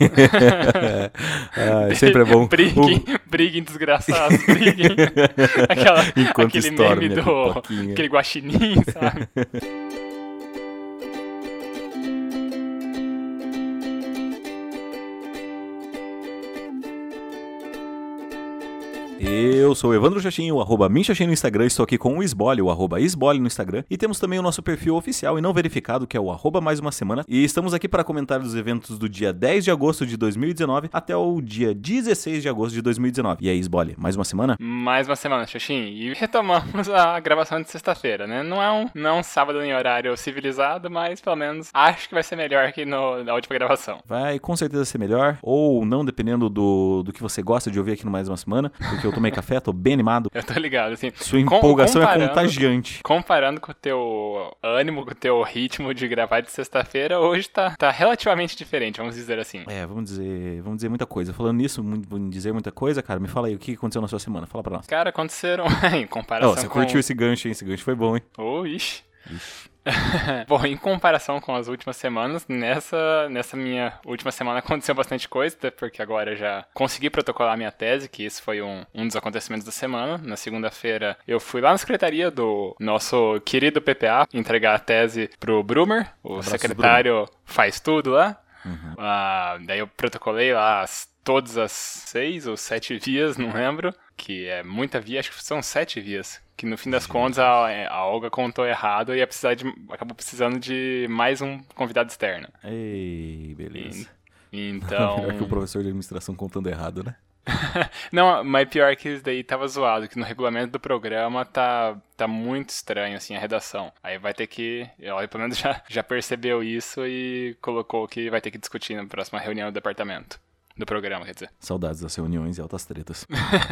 ah, sempre é bom. briguem, briguem, desgraçados, briguem. Aquela, aquele meme do... Aquele guaxinim, sabe? Eu sou o Evandro Chachinho, o arroba Minchachinho no Instagram, estou aqui com o Esbole, o arroba Esbole no Instagram, e temos também o nosso perfil oficial e não verificado, que é o arroba mais uma semana, e estamos aqui para comentar os eventos do dia 10 de agosto de 2019 até o dia 16 de agosto de 2019. E aí, Esbole, mais uma semana? Mais uma semana, Chachinho, e retomamos a gravação de sexta-feira, né? Não é, um, não é um sábado em horário civilizado, mas pelo menos acho que vai ser melhor que no, na última gravação. Vai com certeza ser melhor, ou não, dependendo do, do que você gosta de ouvir aqui no Mais Uma Semana, porque eu tomei café, tô bem animado. Eu tô ligado, assim. Sua empolgação é contagiante. Comparando com o teu ânimo, com o teu ritmo de gravar de sexta-feira, hoje tá, tá relativamente diferente, vamos dizer assim. É, vamos dizer, vamos dizer muita coisa. Falando nisso, vamos dizer muita coisa, cara, me fala aí, o que aconteceu na sua semana? Fala pra nós. Cara, aconteceram em comparação oh, você com... curtiu esse gancho, hein? Esse gancho foi bom, hein? Oh, ixi. Bom, em comparação com as últimas semanas, nessa, nessa minha última semana aconteceu bastante coisa, até porque agora já consegui protocolar minha tese, que isso foi um, um dos acontecimentos da semana. Na segunda-feira eu fui lá na secretaria do nosso querido PPA entregar a tese pro Brumer, o Abraço secretário Brumer. faz tudo lá. Uhum. Ah, daí eu protocolei lá as, todas as seis ou sete vias, não lembro, que é muita via, acho que são sete vias que no fim das contas a, a Olga contou errado e ia precisar de, acabou precisando de mais um convidado externo. Ei, beleza. E, então. Melhor que o professor de administração contando errado, né? Não, mas pior que isso daí tava zoado, que no regulamento do programa tá, tá muito estranho, assim, a redação. Aí vai ter que. Ela pelo menos já, já percebeu isso e colocou que vai ter que discutir na próxima reunião do departamento do programa, quer dizer. Saudades das reuniões e altas tretas.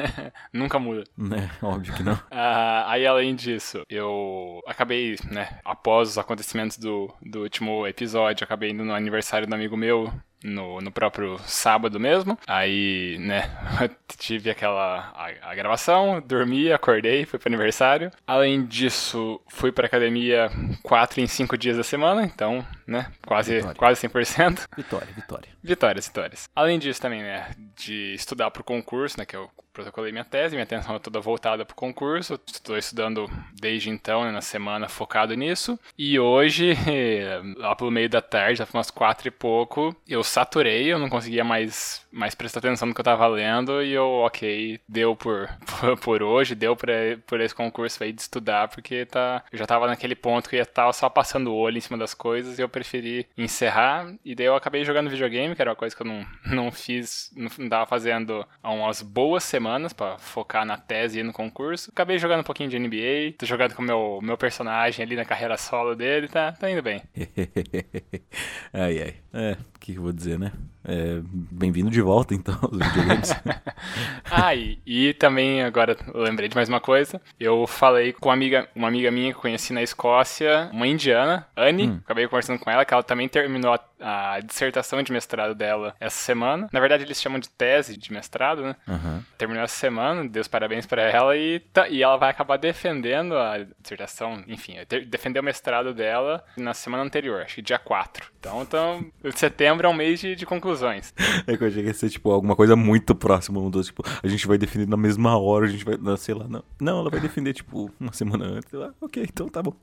Nunca muda. É, óbvio que não. Uh, aí, além disso, eu acabei, né, após os acontecimentos do, do último episódio, acabei indo no aniversário do amigo meu, no, no próprio sábado mesmo. Aí, né, tive aquela a, a, gravação, dormi, acordei, fui pro aniversário. Além disso, fui pra academia quatro em cinco dias da semana, então, né, quase, vitória. quase 100%. Vitória, vitória. Vitórias, vitórias. Além disso também, né, de estudar pro concurso, né, que eu protocolei minha tese, minha atenção é toda voltada pro concurso. Estou estudando desde então, né, na semana, focado nisso. E hoje, lá pelo meio da tarde, já umas quatro e pouco, eu saturei, eu não conseguia mais, mais prestar atenção no que eu tava lendo e eu, ok, deu por, por, por hoje, deu por, por esse concurso aí de estudar, porque tá, eu já tava naquele ponto que eu ia estar só passando o olho em cima das coisas e eu preferi encerrar. E daí eu acabei jogando videogame, que era uma coisa que eu não, não fiz, não, não tava fazendo há umas boas semanas semanas para focar na tese e no concurso. Acabei jogando um pouquinho de NBA, tô jogando com o meu, meu personagem ali na carreira solo dele, tá, tá indo bem. ai, ai. É, que eu vou dizer, né? É, Bem-vindo de volta, então, aos videogames. ah, e, e, também, agora eu lembrei de mais uma coisa. Eu falei com uma amiga, uma amiga minha que eu conheci na Escócia, uma indiana, Anne. Hum. Acabei conversando com ela, que ela também terminou a, a, dissertação de mestrado dela essa semana. Na verdade, eles chamam de tese de mestrado, né? Uhum. Terminou essa semana, Deus parabéns para ela. E, tá, e ela vai acabar defendendo a dissertação, enfim, defendeu o mestrado dela na semana anterior, acho que dia 4. Então, então setembro é um mês de, de conclusões. É que eu achei que ia ser, tipo, alguma coisa muito próxima um dos, tipo, a gente vai definir na mesma hora, a gente vai, sei lá, não. Não, ela vai defender, tipo, uma semana antes. Lá, ok, então tá bom.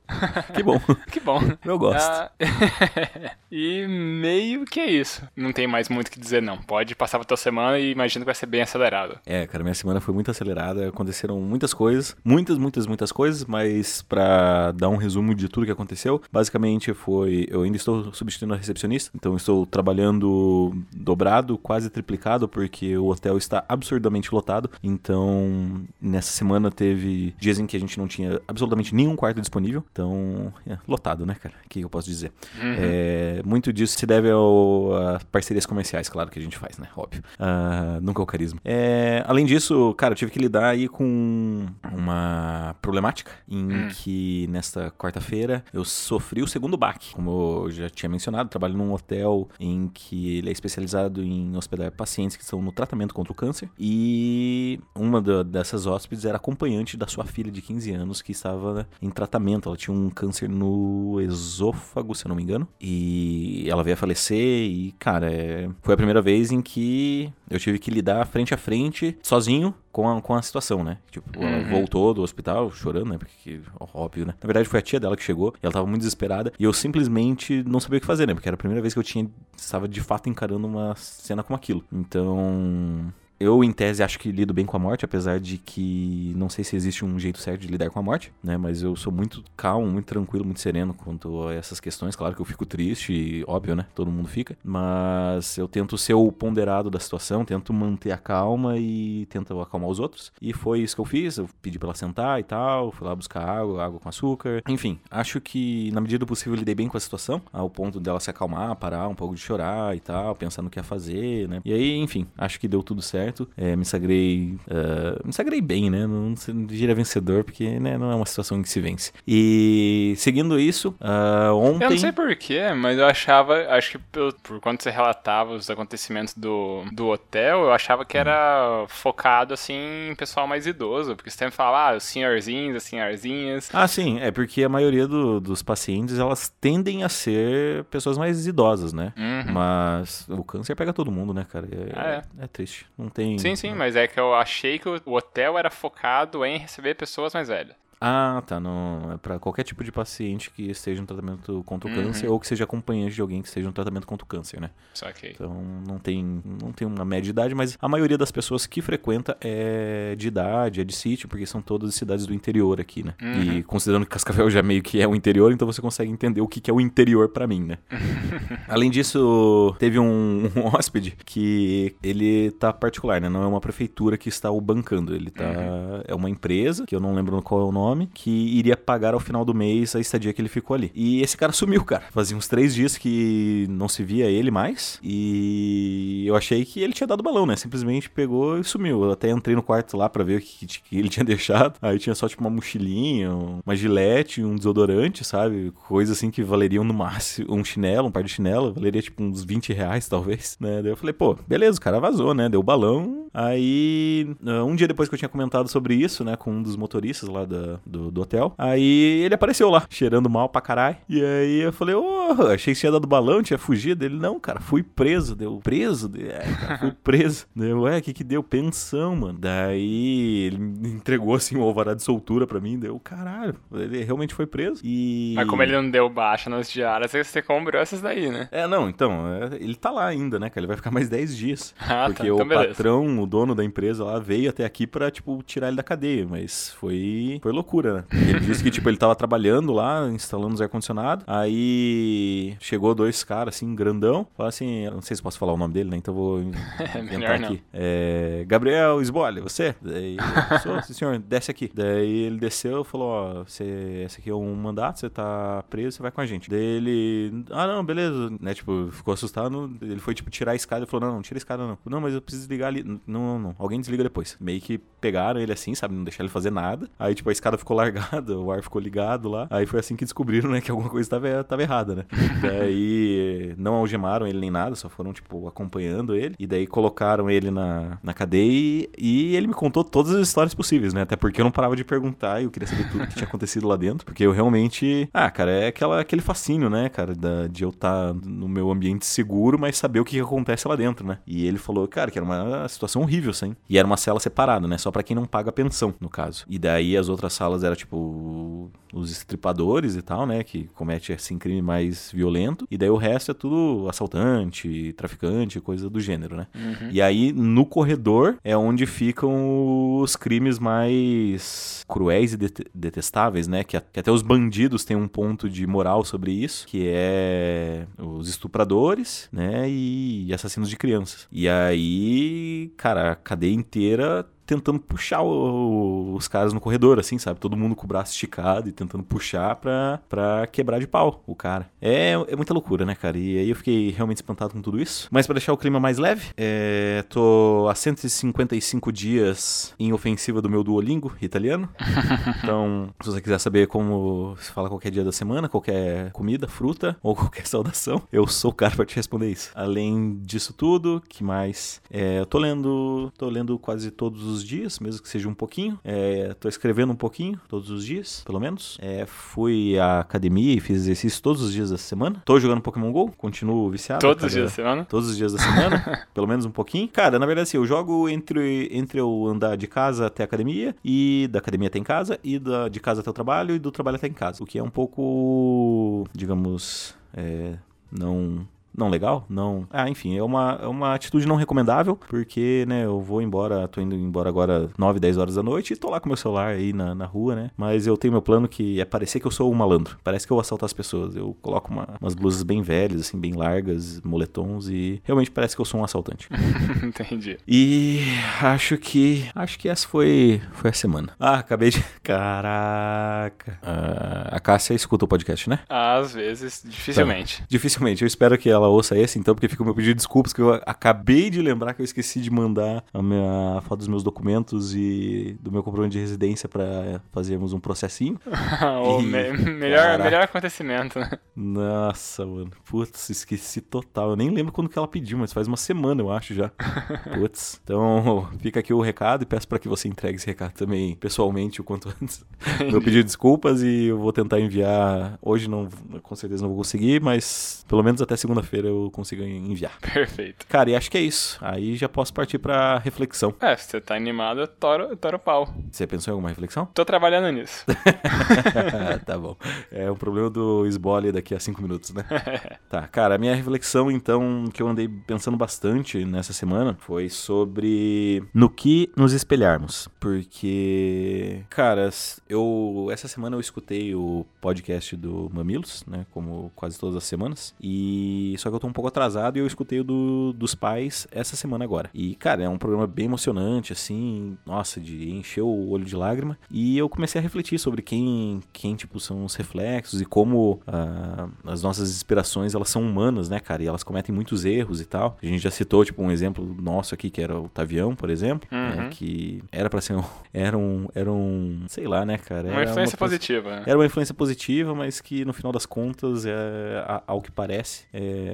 Que bom. que bom. Eu gosto. Ah, e meio que é isso. Não tem mais muito o que dizer, não. Pode passar pra tua semana e imagino que vai ser bem acelerado. É, cara, minha semana foi muito acelerada. Aconteceram muitas coisas. Muitas, muitas, muitas coisas, mas pra dar um resumo de tudo que aconteceu, basicamente foi. Eu ainda estou substituindo a recepcionista, então estou trabalhando dobrado, quase triplicado, porque o hotel está absurdamente lotado. Então, nessa semana teve dias em que a gente não tinha absolutamente nenhum quarto disponível. Então, é, lotado, né, cara? O que eu posso dizer? Uhum. É, muito disso se deve a parcerias comerciais, claro, que a gente faz, né? Óbvio. Uh, nunca é o carisma. É, além disso, cara, eu tive que lidar aí com uma problemática em uhum. que nesta quarta-feira eu sofri o segundo baque. Como eu já tinha mencionado, trabalho num hotel em que ele é especializado em hospedar pacientes que estão no tratamento contra o câncer. E uma dessas hóspedes era acompanhante da sua filha de 15 anos que estava em tratamento. Ela tinha um câncer no esôfago, se eu não me engano. E ela veio a falecer. E, cara, é... foi a primeira vez em que eu tive que lidar frente a frente, sozinho, com a, com a situação, né? Tipo, ela uhum. voltou do hospital chorando, né? Porque, óbvio, né? Na verdade, foi a tia dela que chegou e ela tava muito desesperada. E eu simplesmente não sabia o que fazer, né? Porque era a primeira vez que eu tinha, estava de fato encarando uma cena como aquilo. Então, eu, em tese, acho que lido bem com a morte, apesar de que não sei se existe um jeito certo de lidar com a morte, né? Mas eu sou muito calmo, muito tranquilo, muito sereno quanto a essas questões. Claro que eu fico triste, óbvio, né? Todo mundo fica. Mas eu tento ser o ponderado da situação, tento manter a calma e tento acalmar os outros. E foi isso que eu fiz. Eu pedi pra ela sentar e tal, fui lá buscar água, água com açúcar. Enfim, acho que na medida do possível eu lidei bem com a situação, ao ponto dela se acalmar, parar um pouco de chorar e tal, pensar no que ia fazer, né? E aí, enfim, acho que deu tudo certo certo. É, me sagrei. Uh, me sagrei bem, né? Não, não gira vencedor, porque né, não é uma situação que se vence. E seguindo isso, uh, ontem. Eu não sei porquê, mas eu achava. Acho que por, por quando você relatava os acontecimentos do, do hotel, eu achava que era focado assim em pessoal mais idoso. Porque você sempre fala, ah, os senhorzinhos, as senhorzinhas. Ah, sim, é porque a maioria do, dos pacientes elas tendem a ser pessoas mais idosas, né? Uhum. Mas o câncer pega todo mundo, né, cara? É, ah, é. é triste. Não tem tem. Sim, sim, mas é que eu achei que o hotel era focado em receber pessoas mais velhas. Ah, tá. Não, é para qualquer tipo de paciente que esteja em tratamento contra o uhum. câncer ou que seja acompanhante de alguém que esteja em tratamento contra o câncer, né? Saquei. Então não tem, não tem uma média de idade, mas a maioria das pessoas que frequenta é de idade, é de sítio, porque são todas cidades do interior aqui, né? Uhum. E considerando que Cascavel já meio que é o interior, então você consegue entender o que, que é o interior para mim, né? Além disso, teve um, um, hóspede que ele tá particular, né? Não é uma prefeitura que está o bancando, ele tá. Uhum. É uma empresa, que eu não lembro qual é o nome nome, que iria pagar ao final do mês a estadia que ele ficou ali. E esse cara sumiu, cara. Fazia uns três dias que não se via ele mais. E eu achei que ele tinha dado balão, né? Simplesmente pegou e sumiu. Eu até entrei no quarto lá para ver o que, que, ele tinha deixado. Aí tinha só tipo uma mochilinha, uma gilete, um desodorante, sabe? Coisa assim que valeriam no máximo. Um chinelo, um par de chinelo, valeria tipo uns 20 reais, talvez, né? Daí eu falei, pô, beleza, o cara vazou, né? Deu balão. Aí, um dia depois que eu tinha comentado sobre isso, né, com um dos motoristas lá da, do, do hotel. Aí ele apareceu lá, cheirando mal pra caralho. E aí eu falei, ô, oh, achei que tinha dado balão, tinha fugido. Ele, não, cara, fui preso. Deu, preso? É, cara, fui preso. Deu, ué, o que que deu? Pensão, mano. Daí ele entregou, assim, o alvará de soltura pra mim. Deu, caralho, ele realmente foi preso. E... Mas como ele não deu baixa nas diárias, você comprou essas daí, né? É, não, então, é, ele tá lá ainda, né, cara? Ele vai ficar mais 10 dias. Ah, tá, porque tá, então o beleza. patrão, o dono da empresa lá, veio até aqui pra, tipo, tirar ele da cadeia. Mas foi, foi loucura loucura, né? Ele disse que, tipo, ele tava trabalhando lá, instalando os ar-condicionado. Aí chegou dois caras, assim, grandão. Falaram assim, não sei se posso falar o nome dele, né? Então vou entrar aqui. É, Gabriel Esbole, você? Daí, sou, sim, senhor, desce aqui. Daí ele desceu e falou, ó, você, esse aqui é um mandato, você tá preso, você vai com a gente. Daí ele, ah, não, beleza, né? Tipo, ficou assustado. Ele foi, tipo, tirar a escada e falou, não, não tira a escada, não. Não, mas eu preciso desligar ali. Não, não, não. Alguém desliga depois. Meio que pegaram ele assim, sabe? Não deixaram ele fazer nada. Aí, tipo, a escada ficou largada, o ar ficou ligado lá. Aí foi assim que descobriram, né, que alguma coisa tava, tava errada, né? daí não algemaram ele nem nada, só foram, tipo, acompanhando ele. E daí colocaram ele na, na cadeia e ele me contou todas as histórias possíveis, né? Até porque eu não parava de perguntar e eu queria saber tudo que tinha acontecido lá dentro. Porque eu realmente. Ah, cara, é aquela, aquele fascínio, né, cara, da, de eu estar tá no meu ambiente seguro, mas saber o que, que acontece lá dentro, né? E ele falou, cara, que era uma situação horrível, assim. E era uma cela separada, né? Só para quem não paga pensão, no caso. E daí as outras salas era tipo os estripadores e tal, né, que comete assim crime mais violento, e daí o resto é tudo assaltante, traficante, coisa do gênero, né? Uhum. E aí no corredor é onde ficam os crimes mais cruéis e detestáveis, né, que, que até os bandidos têm um ponto de moral sobre isso, que é os estupradores, né, e assassinos de crianças. E aí, cara, a cadeia inteira tentando puxar o, os caras no corredor, assim, sabe? Todo mundo com o braço esticado e tentando puxar pra, pra quebrar de pau o cara. É, é muita loucura, né, cara? E aí eu fiquei realmente espantado com tudo isso. Mas para deixar o clima mais leve, é, tô há 155 dias em ofensiva do meu Duolingo italiano. Então, se você quiser saber como se fala qualquer dia da semana, qualquer comida, fruta ou qualquer saudação, eu sou o cara pra te responder isso. Além disso tudo, que mais? É, eu tô lendo, tô lendo quase todos os dias, mesmo que seja um pouquinho. É, tô escrevendo um pouquinho todos os dias, pelo menos. É, fui à academia e fiz exercício todos os dias da semana. Tô jogando Pokémon GO, continuo viciado. Todos os dias da semana? Todos os dias da semana, pelo menos um pouquinho. Cara, na verdade, assim, eu jogo entre, entre eu andar de casa até a academia e da academia até em casa e da, de casa até o trabalho e do trabalho até em casa. O que é um pouco, digamos, é, não não legal, não. Ah, enfim, é uma, é uma atitude não recomendável, porque, né, eu vou embora, tô indo embora agora 9, 10 horas da noite e tô lá com meu celular aí na, na rua, né? Mas eu tenho meu plano que é parecer que eu sou um malandro. Parece que eu vou assaltar as pessoas. Eu coloco uma, umas blusas bem velhas, assim, bem largas, moletons e realmente parece que eu sou um assaltante. Entendi. E acho que. Acho que essa foi, foi a semana. Ah, acabei de. Caraca. Ah, a Cássia escuta o podcast, né? Às vezes, dificilmente. Tá. Dificilmente. Eu espero que ela ouça esse, então, porque fica o meu pedido de desculpas, que eu acabei de lembrar que eu esqueci de mandar a, minha, a foto dos meus documentos e do meu comprovante de residência para fazermos um processinho. e, me melhor, melhor acontecimento, né? Nossa, mano. Putz, esqueci total. Eu nem lembro quando que ela pediu, mas faz uma semana, eu acho, já. Putz. Então, fica aqui o recado e peço para que você entregue esse recado também pessoalmente o quanto antes. meu pedido de desculpas e eu vou tentar enviar. Hoje não, com certeza não vou conseguir, mas pelo menos até segunda-feira eu consigo enviar. Perfeito. Cara, e acho que é isso. Aí já posso partir pra reflexão. É, se você tá animado, tora, tora o pau. Você pensou em alguma reflexão? Tô trabalhando nisso. tá bom. É um problema do esbole daqui a cinco minutos, né? tá, cara, a minha reflexão, então, que eu andei pensando bastante nessa semana foi sobre no que nos espelharmos. Porque, cara, eu essa semana eu escutei o podcast do Mamilos, né? Como quase todas as semanas. E só que eu tô um pouco atrasado e eu escutei o do, dos pais essa semana agora. E, cara, é um programa bem emocionante, assim, nossa, de encher o olho de lágrima. E eu comecei a refletir sobre quem, quem tipo, são os reflexos e como uh, as nossas inspirações, elas são humanas, né, cara? E elas cometem muitos erros e tal. A gente já citou, tipo, um exemplo nosso aqui, que era o Tavião, por exemplo, né, uhum. né, que era para ser um, era um, era um, sei lá, né, cara? Uma influência uma, positiva. Era uma influência positiva, mas que no final das contas, é, ao que parece, é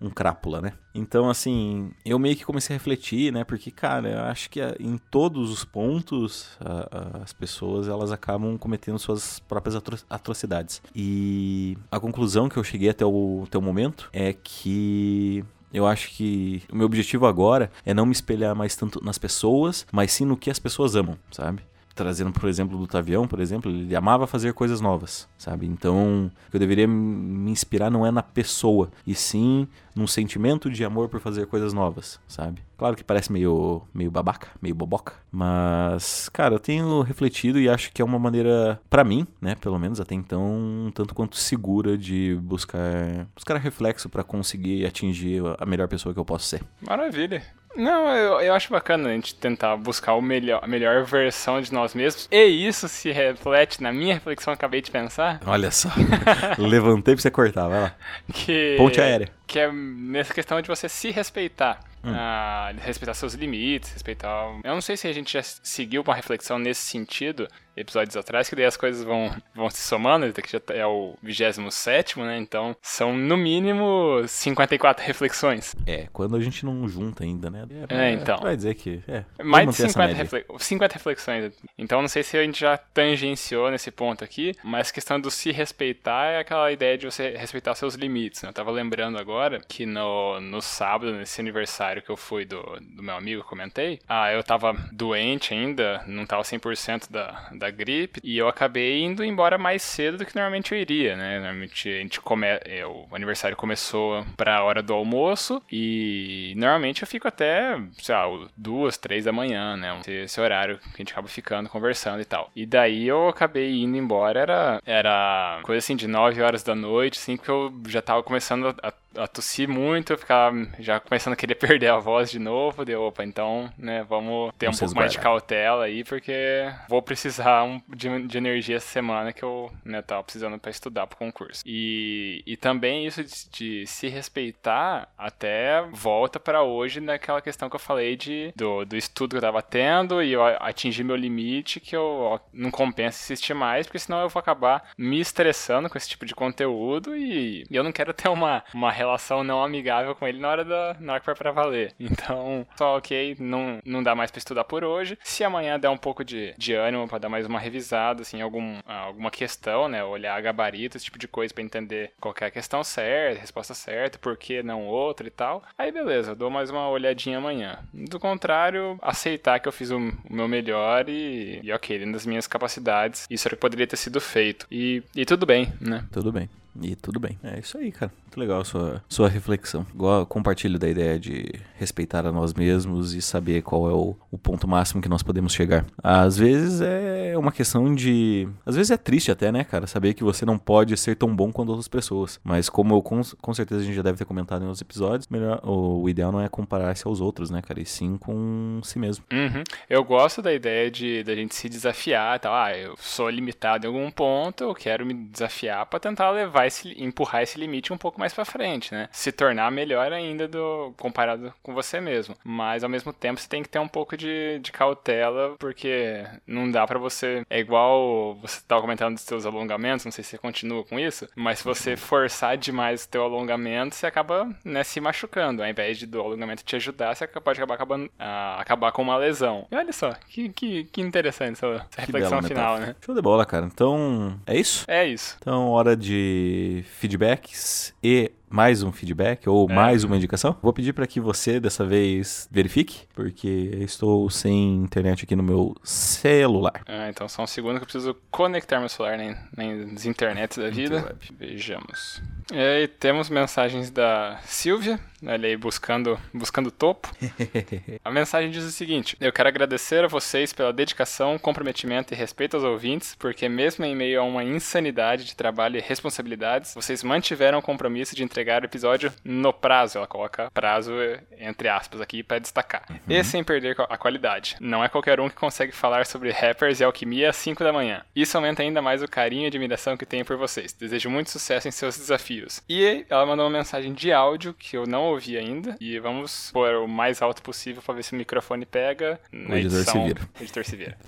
um crápula, né? Então, assim, eu meio que comecei a refletir, né? Porque, cara, eu acho que em todos os pontos a, a, as pessoas elas acabam cometendo suas próprias atro atrocidades. E a conclusão que eu cheguei até o, até o momento é que eu acho que o meu objetivo agora é não me espelhar mais tanto nas pessoas, mas sim no que as pessoas amam, sabe? Trazendo por exemplo do Tavião, por exemplo, ele amava fazer coisas novas, sabe? Então, o que eu deveria me inspirar não é na pessoa, e sim num sentimento de amor por fazer coisas novas, sabe? Claro que parece meio meio babaca, meio boboca, mas cara, eu tenho refletido e acho que é uma maneira para mim, né, pelo menos até então, um tanto quanto segura de buscar buscar reflexo para conseguir atingir a melhor pessoa que eu posso ser. Maravilha. Não, eu, eu acho bacana a gente tentar buscar o melhor, a melhor versão de nós mesmos. E isso se reflete na minha reflexão que acabei de pensar. Olha só. Levantei pra você cortar, vai lá. Que, Ponte aérea. Que é nessa questão de você se respeitar. Hum. Ah, respeitar seus limites, respeitar. Eu não sei se a gente já seguiu uma reflexão nesse sentido episódios atrás, que daí as coisas vão, vão se somando, até que já é o 27, né? Então são no mínimo 54 reflexões. É, quando a gente não junta ainda, né? É, é então. Vai dizer que. É, mais de 50, refle 50 reflexões. Então não sei se a gente já tangenciou nesse ponto aqui, mas a questão do se respeitar é aquela ideia de você respeitar seus limites. Né? Eu tava lembrando agora que no, no sábado, nesse aniversário que eu fui do, do meu amigo, eu comentei, ah, eu tava doente ainda, não tava 100% da, da da gripe e eu acabei indo embora mais cedo do que normalmente eu iria, né? Normalmente a gente come... É, o aniversário começou pra hora do almoço e normalmente eu fico até, sei lá, duas, três da manhã, né? Esse horário que a gente acaba ficando, conversando e tal. E daí eu acabei indo embora, era, era coisa assim de nove horas da noite, assim, que eu já tava começando a a tossir muito, eu ficava já começando a querer perder a voz de novo. Deu, opa, então, né, vamos ter um pouco mais de cautela aí, porque vou precisar um, de, de, energia essa semana que eu, né, tava precisando para estudar pro concurso. E, e também isso de, de se respeitar até volta para hoje naquela questão que eu falei de, do, do estudo que eu tava tendo e eu atingir meu limite que eu não compensa insistir mais, porque senão eu vou acabar me estressando com esse tipo de conteúdo e, e eu não quero ter uma, uma relação não amigável com ele na hora, da, na hora que for pra valer. Então, só ok, não, não dá mais pra estudar por hoje. Se amanhã der um pouco de, de ânimo para dar mais uma revisada, assim, algum, alguma questão, né? Olhar gabarito, esse tipo de coisa para entender qual é a questão certa, resposta certa, por que não outra e tal. Aí beleza, dou mais uma olhadinha amanhã. Do contrário, aceitar que eu fiz o, o meu melhor e, e ok, dentro das minhas capacidades, isso era o que poderia ter sido feito. E, e tudo bem, né? Tudo bem. E tudo bem. É isso aí, cara. Muito legal a sua, sua reflexão. Igual compartilho da ideia de respeitar a nós mesmos e saber qual é o, o ponto máximo que nós podemos chegar. Às vezes é uma questão de. Às vezes é triste até, né, cara? Saber que você não pode ser tão bom quanto outras pessoas. Mas como eu, com, com certeza a gente já deve ter comentado em outros episódios, melhor, o, o ideal não é comparar-se aos outros, né, cara? E sim com si mesmo. Uhum. Eu gosto da ideia de da gente se desafiar e tal. Ah, eu sou limitado em algum ponto, eu quero me desafiar para tentar levar esse, empurrar esse limite um pouco mais para frente, né? Se tornar melhor ainda do comparado com você mesmo. Mas ao mesmo tempo você tem que ter um pouco de, de cautela, porque não dá para você. É igual você tava comentando dos seus alongamentos, não sei se você continua com isso, mas se você forçar demais o teu alongamento, você acaba né, se machucando. Ao invés de do alongamento te ajudar, você pode acabar acabando, uh, acabar com uma lesão. E olha só, que, que, que interessante essa, essa reflexão final, né? Show de bola, cara. Então, é isso? É isso. Então, hora de feedbacks e mais um feedback ou é. mais uma indicação. Vou pedir para que você dessa vez verifique, porque estou sem internet aqui no meu celular. Ah, então só um segundo que eu preciso conectar meu celular nas internets da vida. Vejamos. E aí temos mensagens da Silvia, olha aí buscando, buscando topo. a mensagem diz o seguinte: Eu quero agradecer a vocês pela dedicação, comprometimento e respeito aos ouvintes, porque mesmo em meio a uma insanidade de trabalho e responsabilidades, vocês mantiveram o compromisso de entregar o episódio no prazo. Ela coloca prazo entre aspas aqui para destacar. Uhum. E sem perder a qualidade. Não é qualquer um que consegue falar sobre rappers e alquimia às 5 da manhã. Isso aumenta ainda mais o carinho e admiração que tenho por vocês. Desejo muito sucesso em seus desafios. E ela mandou uma mensagem de áudio que eu não ouvi ainda. E vamos pôr o mais alto possível para ver se o microfone pega. Na o editor edição, se vira. O editor se vira.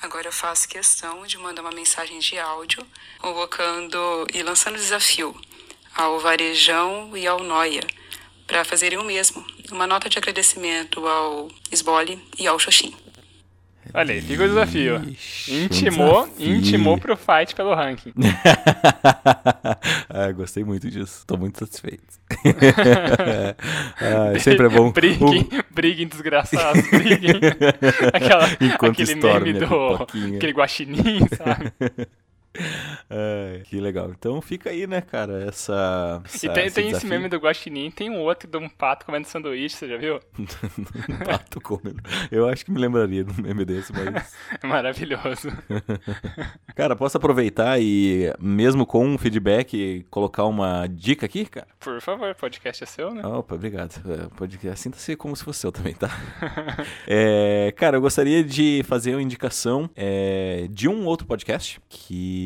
Agora eu faço questão de mandar uma mensagem de áudio, convocando e lançando desafio ao Varejão e ao Noia para fazerem o mesmo. Uma nota de agradecimento ao Sbole e ao Xoxin. Olha aí, fica o desafio. Intimou, desafio. intimou pro fight pelo ranking. ah, gostei muito disso. Tô muito satisfeito. ah, sempre é bom. Briguem, briguem desgraçados, briguem. Aquela, Enquanto aquele meme do... Aquele guaxinim, sabe? É, que legal. Então fica aí, né, cara, essa. essa e tem, esse, tem esse meme do Guaxinim, tem um outro de um pato comendo sanduíche, você já viu? pato comendo. Eu acho que me lembraria de um meme desse, mas. É maravilhoso. cara, posso aproveitar e, mesmo com um feedback, colocar uma dica aqui, cara? Por favor, podcast é seu, né? Opa, obrigado. É, podcast, sinta-se como se fosse seu também, tá? é, cara, eu gostaria de fazer uma indicação é, de um outro podcast que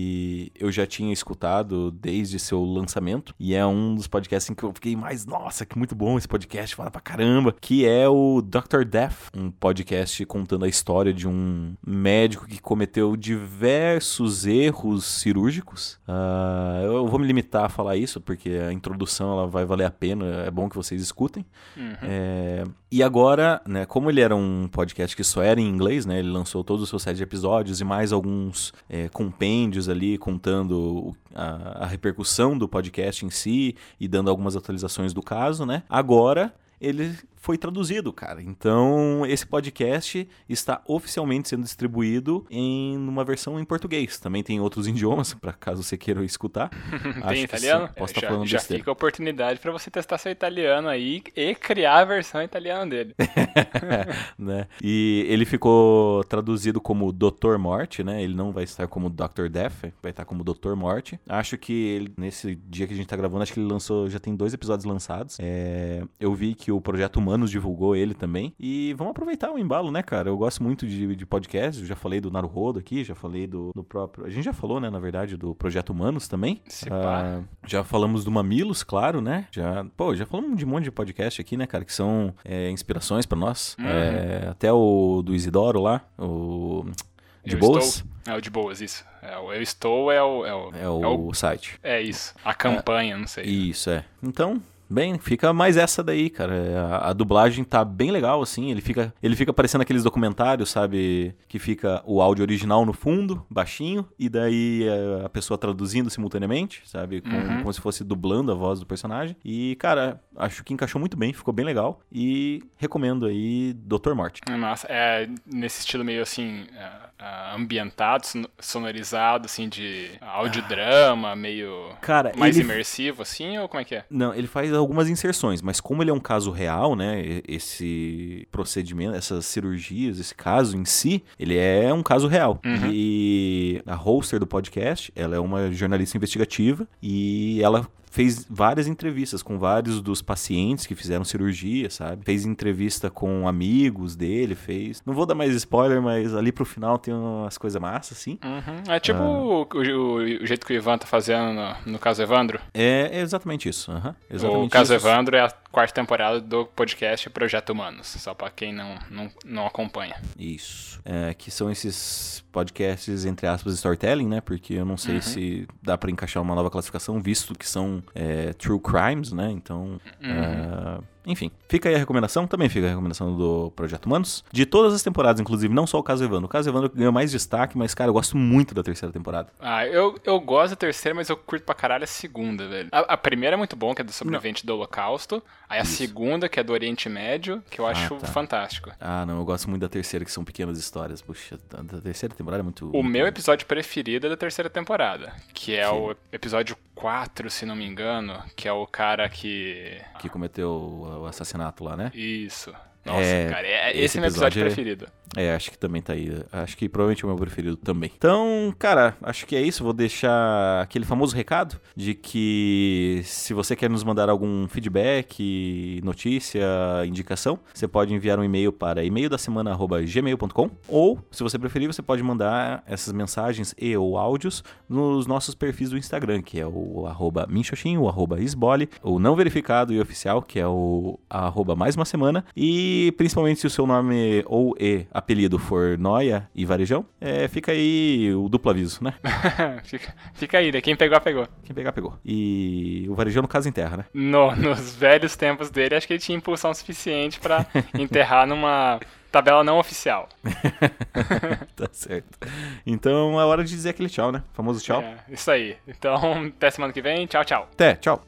eu já tinha escutado desde seu lançamento. E é um dos podcasts em que eu fiquei mais, nossa, que muito bom esse podcast, fala pra caramba. Que é o Dr. Death, um podcast contando a história de um médico que cometeu diversos erros cirúrgicos. Uh, eu vou me limitar a falar isso, porque a introdução ela vai valer a pena, é bom que vocês escutem. Uhum. É, e agora, né, como ele era um podcast que só era em inglês, né, ele lançou todos os seus sete episódios e mais alguns é, compêndios ali contando a, a, repercussão do podcast em si e dando algumas atualizações do caso, né? Agora ele foi traduzido, cara. Então, esse podcast está oficialmente sendo distribuído em uma versão em português. Também tem outros idiomas, para caso você queira escutar. tem italiano? Sim, posso já, estar falando já besteira. fica a oportunidade para você testar seu italiano aí e criar a versão italiana dele. né? E ele ficou traduzido como Dr. Morte, né? Ele não vai estar como Dr. Death, vai estar como Dr. Morte. Acho que ele, nesse dia que a gente tá gravando, acho que ele lançou, já tem dois episódios lançados. É, eu vi que o Projeto Humanos divulgou ele também. E vamos aproveitar o embalo, né, cara? Eu gosto muito de, de podcast, eu já falei do Naruhodo aqui, já falei do, do próprio... A gente já falou, né, na verdade, do Projeto Humanos também. Ah, já falamos do Mamilos, claro, né? Já, pô, já falamos de um monte de podcast aqui, né, cara, que são é, inspirações pra nós. Uhum. É, até o do Isidoro lá, o de Eu boas, Estou... É o de boas, isso. É, o eu estou é o. É, o, é o, é, o- site. é isso. A campanha, não sei. Isso, é. Então, bem, fica mais essa daí, cara. É, A, a dublagem tá bem legal, assim. Ele fica, ele fica parecendo aqueles documentários, sabe? Que fica o áudio original no fundo, baixinho, e daí é, a pessoa traduzindo simultaneamente, sabe? Com- Uhum. Como se fosse dublando a voz do personagem. E, cara, acho que encaixou muito bem, ficou bem legal. E recomendo aí Dr. Morte. Massa. É nesse estilo meio assim, é, ambientado, son- sonorizado, assim, de audiodrama, meio Cara, mais ele- imersivo, assim, ou como é que é? Não, ele faz algumas inserções, mas como ele é um caso real, né? Esse procedimento, essas cirurgias, esse caso em si, ele é um caso real. Uhum. E a hoster do podcast, ela é uma jornalista investigativa e ela fez várias entrevistas com vários dos pacientes que fizeram cirurgia, sabe? Fez entrevista com amigos dele, fez. Não vou dar mais spoiler, mas ali pro final tem umas coisas massas, assim. Uhum. É tipo Ah. o, o- o jeito que o Ivan tá fazendo no, no caso Evandro. É, é exatamente isso. aham, exatamente o caso isso. Evandro é a quarta temporada do podcast Projeto Humanos, só pra quem não, não, não acompanha. Isso. É, que são esses podcasts, entre aspas, storytelling, né? Porque eu não sei Uhum. se dá pra encaixar uma nova classificação, visto que são é, true crimes, né? Então. Uhum. é, enfim, fica aí a recomendação, também fica a recomendação do Projeto Humanos. De todas as temporadas, inclusive, não só o caso Evandro. O caso Evandro ganhou mais destaque, mas, cara, eu gosto muito da terceira temporada. Ah, eu, eu gosto da terceira, mas eu curto pra caralho a segunda, velho. A, a primeira é muito bom, que é do sobrevivente do Holocausto. Aí a Isso. segunda, que é do Oriente Médio, que eu acho tá. fantástico. Ah, não, eu gosto muito da terceira, que são pequenas histórias. Puxa, a da terceira temporada é muito. O meu episódio preferido é da terceira temporada, que é o episódio 4, se não me engano, que é o cara que. Que cometeu o assassinato lá, né? Isso. Nossa, É, cara, é, esse esse é meu episódio episódio é- preferido. É, acho que também tá aí. Acho que provavelmente é o meu preferido também. Então, cara, acho que é isso. Vou deixar aquele famoso recado de que se você quer nos mandar algum feedback, notícia, indicação, você pode enviar um e-mail para e-mail da semana@gmail.com ou, se você preferir, você pode mandar essas mensagens e ou áudios nos nossos perfis do Instagram, que é o arroba minxoxin, o arroba isbole, o não verificado e oficial, que é o arroba mais uma semana, e principalmente se o seu nome ou e apelido for Noia e Varejão, é, fica aí o duplo aviso, né? fica, fica aí, né? Quem pegou, pegou. Quem pegar, pegou. E o Varejão, no caso, enterra, né? No- nos velhos tempos dele, acho que ele tinha impulsão suficiente pra enterrar numa tabela não oficial. tá certo. Então é hora de dizer aquele tchau, né? Famoso tchau. É, isso aí. Então, até semana que vem. Tchau, tchau. Até, tchau.